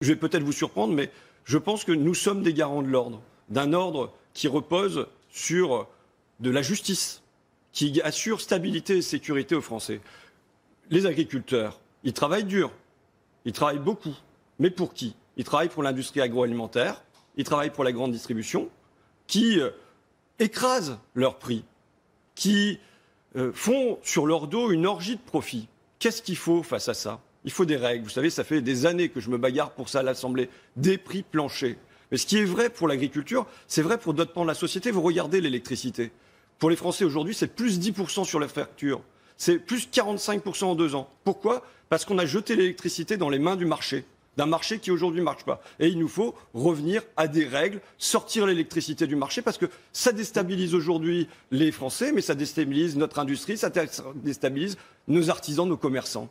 je vais peut-être vous surprendre, mais je pense que nous sommes des garants de l'ordre, d'un ordre qui repose sur de la justice, qui assure stabilité et sécurité aux Français. Les agriculteurs, ils travaillent dur, ils travaillent beaucoup. Mais pour qui? Ils travaillent pour l'industrie agroalimentaire, ils travaillent pour la grande distribution, qui euh, écrasent leurs prix, qui euh, font sur leur dos une orgie de profit. Qu'est-ce qu'il faut face à ça? Il faut des règles. Vous savez, ça fait des années que je me bagarre pour ça à l'Assemblée. Des prix planchers. Mais ce qui est vrai pour l'agriculture, c'est vrai pour d'autres pans de la société. Vous regardez l'électricité. Pour les Français aujourd'hui, c'est plus 10% sur la facture. C'est plus 45% en deux ans. Pourquoi? Parce qu'on a jeté l'électricité dans les mains du marché d'un marché qui aujourd'hui ne marche pas. Et il nous faut revenir à des règles, sortir l'électricité du marché, parce que ça déstabilise aujourd'hui les Français, mais ça déstabilise notre industrie, ça déstabilise nos artisans, nos commerçants.